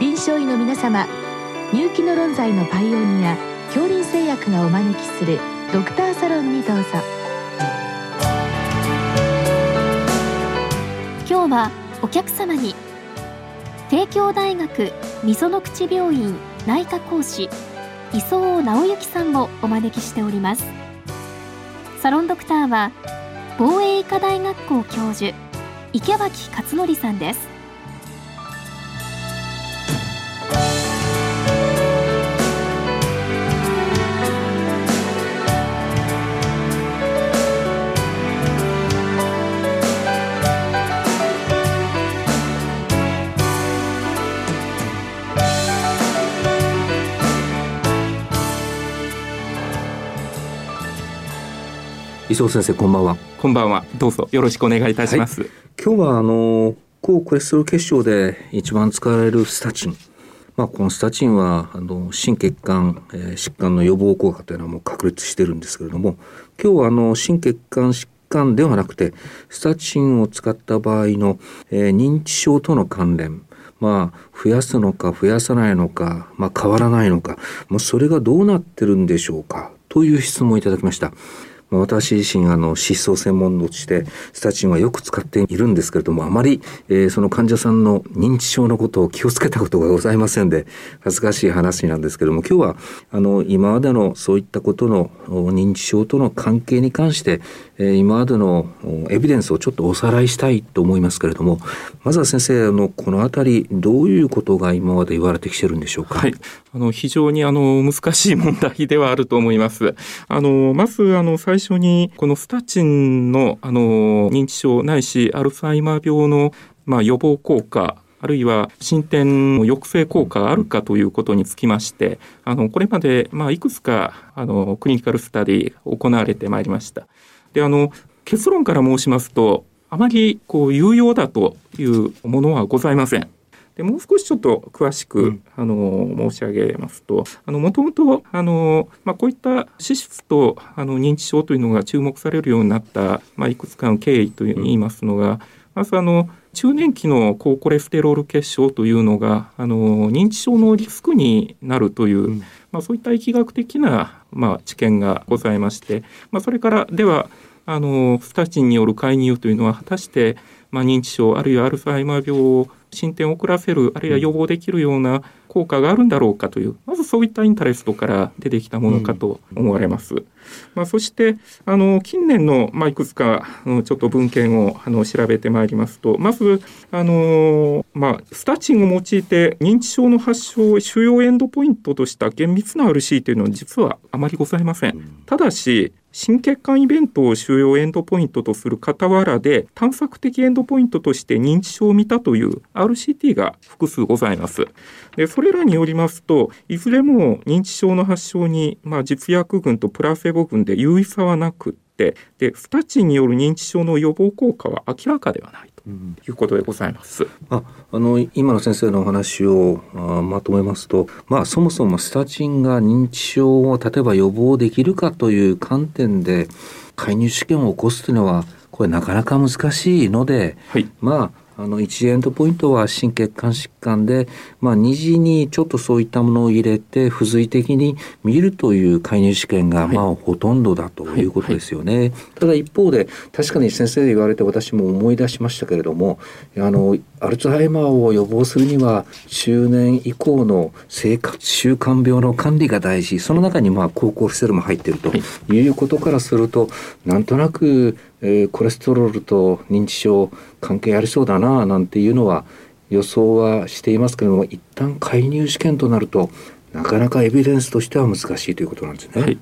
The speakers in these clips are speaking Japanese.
臨床医の皆様入気の論剤のパイオニア恐林製薬がお招きするドクターサロンにどうぞ。今日はお客様に帝京大学溝の口病院内科講師磯尾直之さんをお招きしております。サロンドクターは防衛医科大学校教授池脇勝則さんです。磯尾先生こんばんは。こんばんは。どうぞよろしくお願いいたします、はい、今日はあの抗コレステロール血症で一番使われるスタチン。まあ、このスタチンはあの心血管、えー、疾患の予防効果というのはもう確立してるんですけれども今日はあの心血管疾患ではなくてスタチンを使った場合の、えー、認知症との関連。まあ、増やすのか増やさないのか、まあ、変わらないのか、もうそれがどうなってるんでしょうかという質問をいただきました。私自身あの失踪専門としてスタチンはよく使っているんですけれどもあまり、えー、その患者さんの認知症のことを気をつけたことがございませんで恥ずかしい話なんですけれども今日はあの今までのそういったことの認知症との関係に関して、えー、今までのエビデンスをちょっとおさらいしたいと思いますけれどもまずは先生あのこの辺りどういうことが今まで言われてきてるんでしょうか？はい、あの非常にあの難しい問題ではあると思います。あのまずあの最最初にこのスタチンのあの認知症ないしアルツハイマー病のまあ予防効果あるいは進展の抑制効果があるかということにつきましてあのこれまでまあいくつかあのクリニカルスタディ行われてまいりました。であの結論から申しますとあまりこう有用だというものはございません。でもう少しちょっと詳しく、うん、あの申し上げますともともとあの、まあ、こういった脂質とあの認知症というのが注目されるようになった、まあ、いくつかの経緯といいますのが、うん、まずあの中年期の高コレステロール血症というのがあの認知症のリスクになるという、うん、まあ、そういった疫学的な、まあ、知見がございまして、まあ、それからではあのスタチンによる介入というのは果たして、まあ、認知症あるいはアルツハイマー病を進展を遅らせるあるいは予防できるような効果があるんだろうかというまずそういったインタレストから出てきたものかと思われます。うん、まあ、そしてあの近年の、まあ、いくつかちょっと文献をあの調べてまいりますとまずあの、まあ、スタチンを用いて認知症の発症主要エンドポイントとした厳密な RC というのは実はあまりございません。ただし心血管イベントを主要エンドポイントとする傍らで探索的エンドポイントとして認知症を見たという RCT が複数ございます。でそれらによりますといずれも認知症の発症に、まあ、実薬群とプラセボ群で有意差はなくってでスタチンによる認知症の予防効果は明らかではない。ということでございます。あ、あの今の先生のお話をあまとめますと、まあそもそもスタチンが認知症を例えば予防できるかという観点で介入試験を起こすというのはこれなかなか難しいので、はい、まああの1エンドポイントは心血管疾患で、まあ、2次にちょっとそういったものを入れて付随的に見るという介入試験がまあほとんどだということですよね。はい。はい、ただ一方で確かに先生で言われて私も思い出しましたけれどもあのアルツハイマーを予防するには中年以降の生活習慣病の管理が大事。その中にまあ高校レステロも入っているということからするとなんとなくえー、コレステロールと認知症関係ありそうだななんていうのは予想はしていますけれども一旦介入試験となるとなかなかエビデンスとしては難しいということなんですね。はい、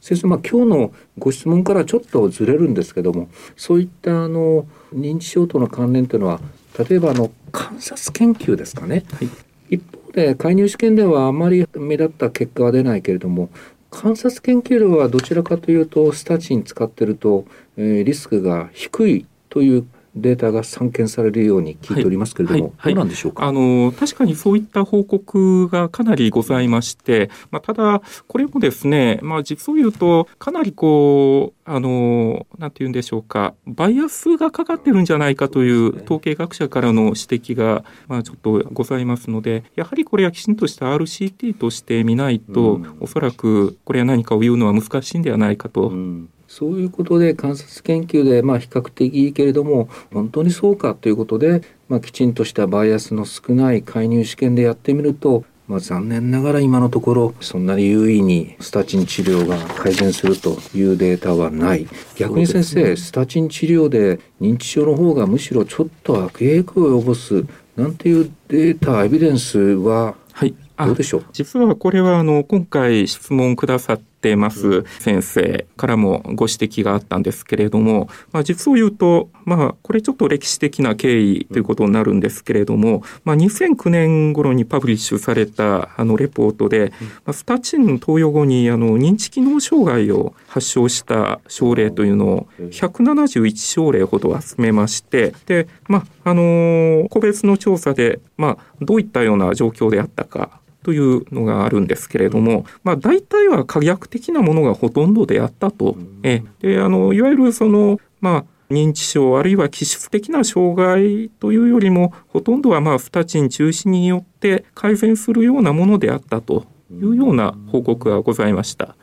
先生、まあ、今日のご質問からちょっとずれるんですけどもそういったあの認知症との関連というのは例えばあの観察研究ですかね、はい、一方で介入試験ではあまり目立った結果は出ないけれども観察研究ではどちらかというとスタチン使ってると、えー、リスクが低いというデータが散見されるように聞いておりますけれども、はいはい、どうなんでしょうか？あの確かにそういった報告がかなりございまして、まあ、ただ、これもですね、まあ、実を言うと、かなりこう、あの、なんて言うんでしょうか、バイアスがかかってるんじゃないかという統計学者からの指摘が、まあ、ちょっとございますので、やはりこれはきちんとした RCT として見ないと、うん、おそらくこれは何かを言うのは難しいんではないかと。うんそういうことで観察研究でまあ比較的いいけれども本当にそうかということで、まあ、きちんとしたバイアスの少ない介入試験でやってみるとまあ、残念ながら今のところそんなに優位にスタチン治療が改善するというデータはない。逆に先生、ね、スタチン治療で認知症の方がむしろちょっと悪影響を及ぼすなんていうデータエビデンスはどうでしょう？実はこれはあの今回質問くださってます先生からもご指摘があったんですけれども、まあ、実を言うと、まあ、これちょっと歴史的な経緯ということになるんですけれども、まあ、2009年頃にパブリッシュされたあのレポートで、まあ、スタチン投与後にあの認知機能障害を発症した症例というのを171症例ほど集めましてで、まああの個別の調査で、まあ、どういったような状況であったかというのがあるんですけれども、まあ、大体は可逆的なものがほとんどであったと。えであのいわゆるその、まあ、認知症あるいは気質的な障害というよりもほとんどはまあスタチン中止によって改善するようなものであったというような報告がございました。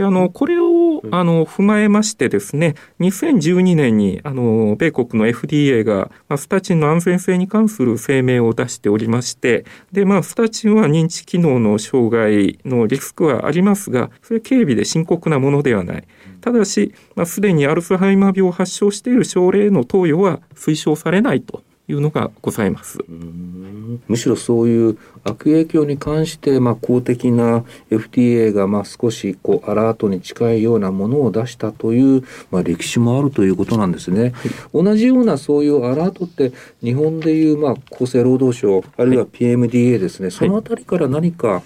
であのこれをあの踏まえましてですね2012年にあの米国の FDA が、まあ、スタチンの安全性に関する声明を出しておりましてで、まあ、スタチンは認知機能の障害のリスクはありますがそれは軽微で深刻なものではない。ただし、まあ、すでにアルツハイマー病を発症している症例の投与は推奨されないというのがございます。むしろそういう悪影響に関して、まあ、公的な FDA がまあ少しこうアラートに近いようなものを出したという、まあ、歴史もあるということなんですね。はい、同じようなそういうアラートって日本でいうまあ厚生労働省あるいは PMDA ですね、はい、そのあたりから何か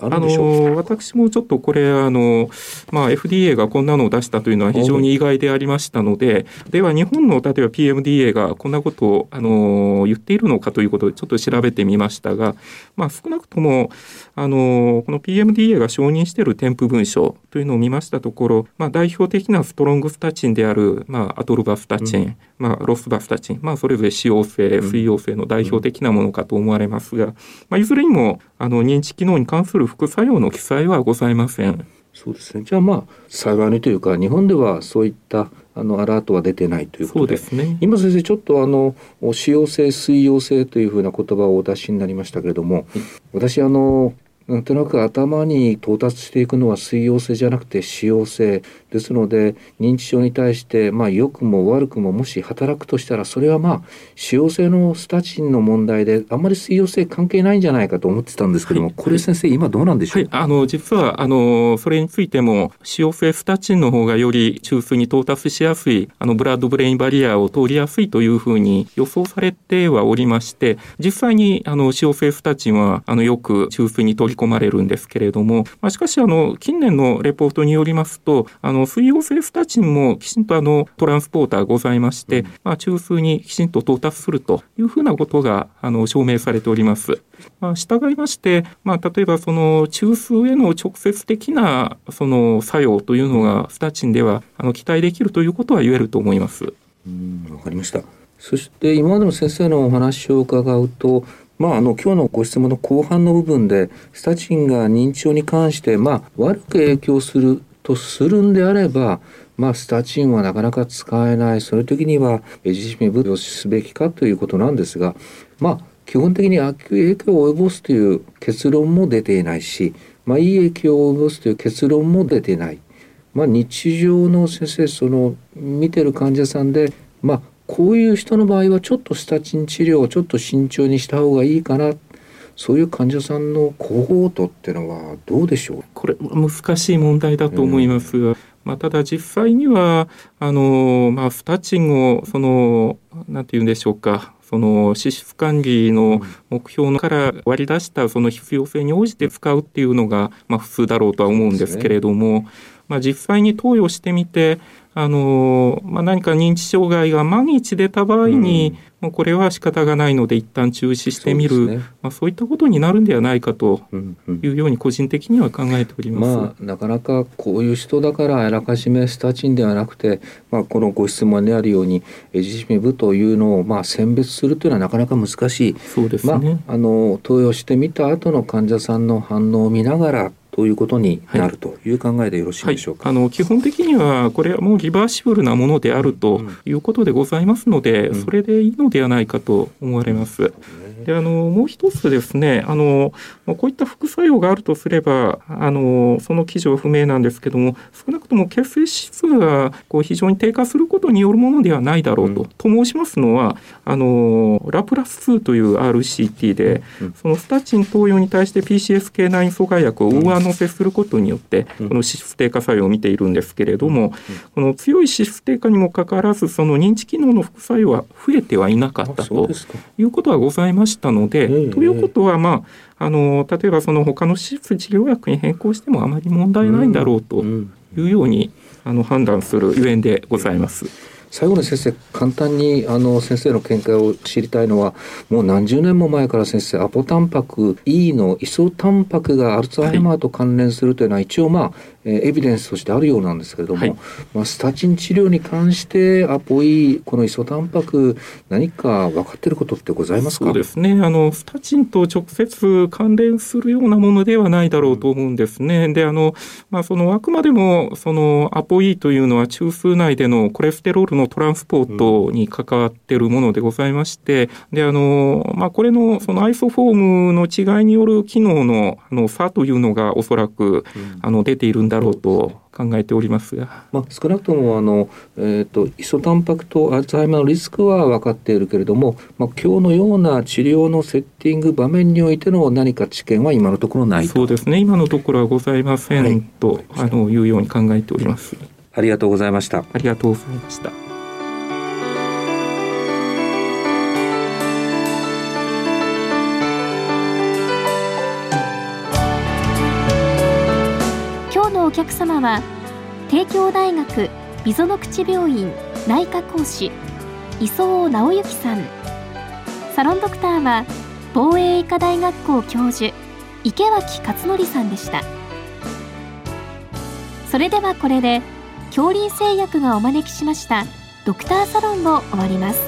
あの私もちょっとこれあの、まあ、FDA がこんなのを出したというのは非常に意外でありましたのででは日本の例えば PMDA がこんなことをあの言っているのかということでちょっと調べてみましたが、まあ、少なくともあのこの PMDA が承認している添付文書というのを見ましたところ、まあ、代表的なストロングスタチンである、まあ、アトルバスタチン、うん、まあ、ロスバスタチン、まあ、それぞれ使用性水溶性の代表的なものかと思われますが、まあ、いずれにもあの認知機能に関する副作用の記載はございません。そうですね。じゃあまあ幸いにというか日本ではそういったあのアラートは出てないということでですね。今先生ちょっとあの使用性水溶性というふうな言葉をお出しになりましたけれども、私あのなんとなく頭に到達していくのは水溶性じゃなくて使用性。ですので認知症に対してまあ良くも悪くももし働くとしたらそれはまあ使用性のスタチンの問題であんまり水溶性関係ないんじゃないかと思ってたんですけども、はい、これ先生今どうなんでしょう、はい、あの実はあのそれについても使用性スタチンの方がより中枢に到達しやすいあのブラッドブレインバリアを通りやすいというふうに予想されてはおりまして実際にあの使用性スタチンはあのよく中枢に取り込まれるんですけれども、まあ、しかしあの近年のレポートによりますとあの水溶性スタチンもきちんとあのトランスポーターございまして、まあ、中枢にきちんと到達するというふうなことがあの証明されております。まあ、従いまして、まあ、例えばその中枢への直接的なその作用というのがスタチンではあの期待できるということは言えると思います。わかりました。そして今までの先生のお話を伺うと、まあ、あの今日のご質問の後半の部分でスタチンが認知症に関して、まあ、悪く影響するとするんであれば、まあ、スタチンはなかなか使えないその時には自身部をすべきかということなんですが、まあ、基本的に悪影響を及ぼすという結論も出ていないし、まあ、いい影響を及ぼすという結論も出ていない。まあ、日常の先生その見てる患者さんで、まあ、こういう人の場合はちょっとスタチン治療をちょっと慎重にした方がいいかな。そういう患者さんのコホートっていうのはどうでしょう？これ難しい問題だと思いますが、うん、まあ、ただ実際にはあの、まあ、スタチンをそのなんて言うんでしょうかその脂質管理の目標のから割り出したその必要性に応じて使うっていうのが、まあ、普通だろうとは思うんですけれども、まあ、実際に投与してみてあの、まあ、何か認知障害が万一出た場合に、うん。もうこれは仕方がないので一旦中止してみるそう、ね,、まあ、そういったことになるんではないかというように個人的には考えております、まあ、なかなかこういう人だからあらかじめスタチンではなくて、まあ、このご質問にあるようにエジシミ部というのをまあ選別するというのはなかなか難しい。そうですね、まあ、あの投与してみた後の患者さんの反応を見ながらということになるという考えでよろしいでしょうか、はい。はい、あの基本的にはこれはもうリバーシブルなものであるということでございますので、うん、それでいいのではないかと思われます。であのもう一つですねあのこういった副作用があるとすればあのその記事は不明なんですけども少なくとも血清指数がこう非常に低下することによるものではないだろうと。うん、と申しますのはあのラプラス2という RCT で、うん、そのスタチン投与に対して PCSK9 阻害薬を上乗せすることによって、この脂質低下作用を見ているんですけれども、この強い脂質低下にもかかわらずその認知機能の副作用は増えてはいなかったということはございましたので、ということはまああの例えばその他の脂質治療薬に変更してもあまり問題ないんだろうというように、あの判断するゆえんでございます。最後に先生簡単にあの先生の見解を知りたいのはもう何十年も前から先生アポタンパク E のイソタンパクがアルツハイマーと関連するというのは一応まあ、えー、エビデンスとしてあるようなんですけれども、はい、まあ、スタチン治療に関してアポ E このイソタンパク何か分かっていることってございますか？そうですね。あのスタチンと直接関連するようなものではないだろうと思うんですね。うん、であの、まあ、そのあくまでもそのアポ E というのは中枢内でのコレステロールのトランスポートに関わっているものでございまして、で、あの、まあ、これのそのアイソフォームの違いによる機能のあの差というのがおそらく、あの出ているんだろうと考えておりますが、まあ、少なくともあの、えーと、イソタンパクとアルツハイマーのリスクは分かっているけれども、まあ、今日のような治療のセッティング場面においての何か知見は今のところないそうですね。今のところはございません、はい、とあのいうように考えております。ありがとうございました。ありがとうございました客様は帝京大学溝の口病院内科講師磯尾直之さん。サロンドクターは防衛医科大学校教授池脇勝則さんでした。それではこれで恐林製薬がお招きしましたドクターサロンを終わります。